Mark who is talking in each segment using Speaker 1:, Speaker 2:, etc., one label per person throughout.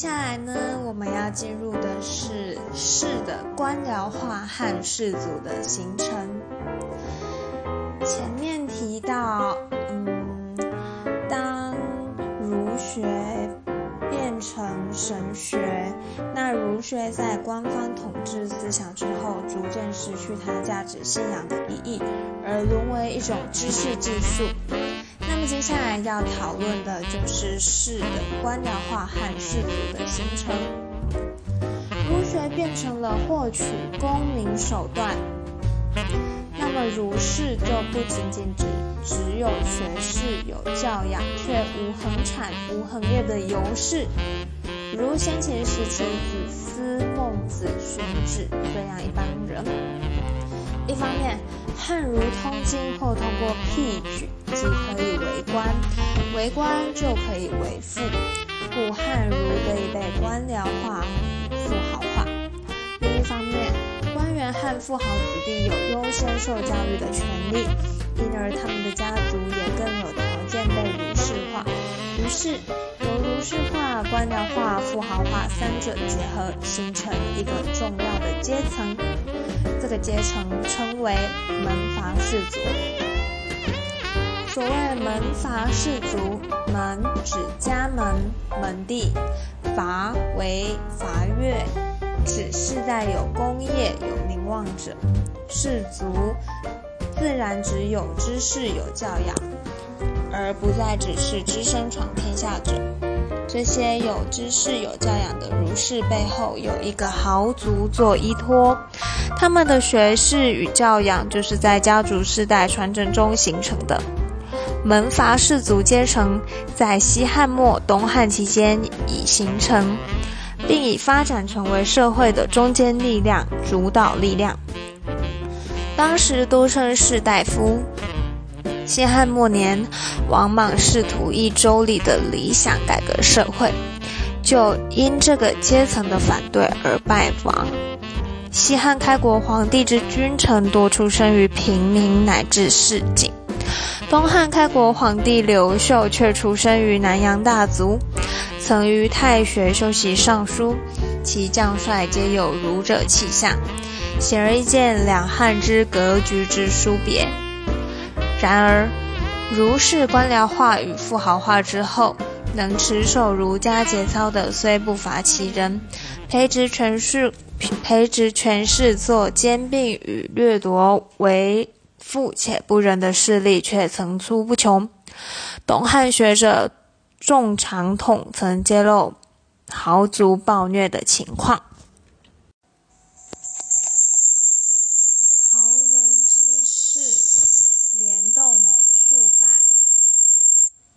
Speaker 1: 接下来呢，我们要进入的是士的官僚化和士族的形成。前面提到，嗯，当儒学变成神学，那儒学在官方统治思想之后，逐渐失去它价值信仰的意义，而沦为一种知识技术。那么接下来要讨论的就是士的官僚化和士族的形成。儒学变成了获取功名手段。那么儒士就不仅仅只只有学士有教养，却无恒产无恒业的游士，如先秦时期子思、孟子、荀子这样一帮人。一方面，汉儒通经或通过辟举即可以为官，为官就可以为富，故汉儒得以被官僚化、富豪化。另一方面，官员和富豪子弟有优先受教育的权利，因而他们的家族也更有条件被儒士化。于是，由儒士化、官僚化、富豪化三者结合，形成一个重要的阶层。这个阶层称为门阀士族。所谓门阀士族，门指家门、门第，阀为阀越。指世代有功业、有名望者，士族自然只有知识、有教养，而不再只是只身闯天下者。这些有知识、有教养的儒士背后有一个豪族做依托，他们的学识与教养就是在家族世代传承中形成的。门阀士族阶层在西汉末、东汉期间已形成。并已发展成为社会的中坚力量、主导力量。当时都称士大夫。西汉末年，王莽试图以周礼的理想改革社会，就因这个阶层的反对而败亡。西汉开国皇帝之君臣多出生于平民乃至市井，东汉开国皇帝刘秀却出生于南阳大族。曾于太学修习尚书，其将帅皆有儒者气象，显而易见两汉之格局之殊别。然而，儒士官僚化与富豪化之后，能持守儒家节操的虽不乏其人，培植权势、培植权势做兼并与掠夺为富且不仁的势力却层出不穷。东汉学者。仲长统曾揭露豪族暴虐的情况。豪人之士连动数百，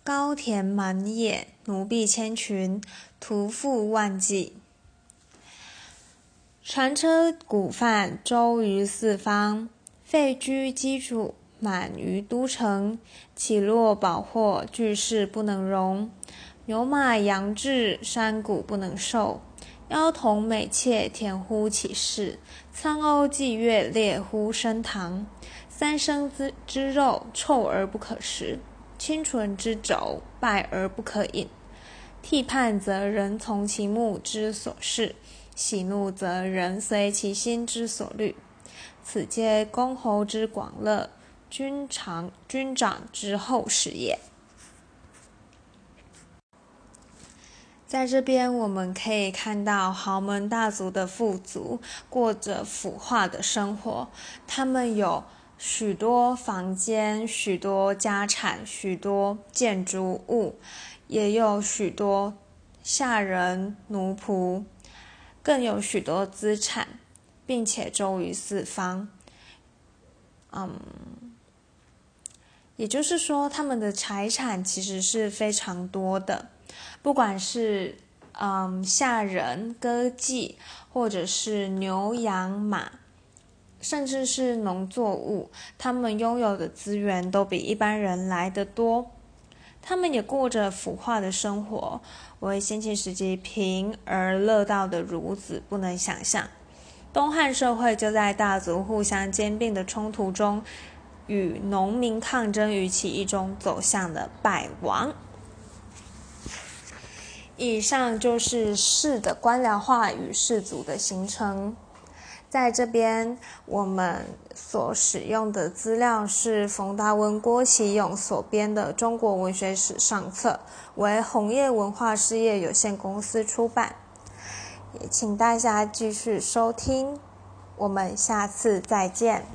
Speaker 1: 高田满野，奴婢千群，屠夫万计。船车古贩周于四方，废居基础。满于都城，起落宝货，巨室不能容；牛马羊至，山谷不能受。妖童美妾，甜乎其事；苍鸥伎乐，猎乎升堂。三生之之肉，臭而不可食；清纯之轴，败而不可饮。替叛则人从其目之所视，喜怒则人随其心之所虑。此皆公侯之广乐。君长君长之后事也，在这边我们可以看到豪门大族的富足过着腐化的生活，他们有许多房间、许多家产、许多建筑物，也有许多下人奴仆，更有许多资产，并且周于四方。嗯。也就是说，他们的财产其实是非常多的，不管是嗯下人、歌妓，或者是牛羊马，甚至是农作物，他们拥有的资源都比一般人来得多。他们也过着腐化的生活，为先秦时期贫而乐道的孺子不能想象。东汉社会就在大族互相兼并的冲突中。与农民抗争于起义中走向了败亡，以上就是士的官僚化与士族的形成。在这边，我们所使用的资料是冯达文、郭启勇所编的《中国文学史上册》，为红叶文化事业有限公司出版。也请大家继续收听，我们下次再见。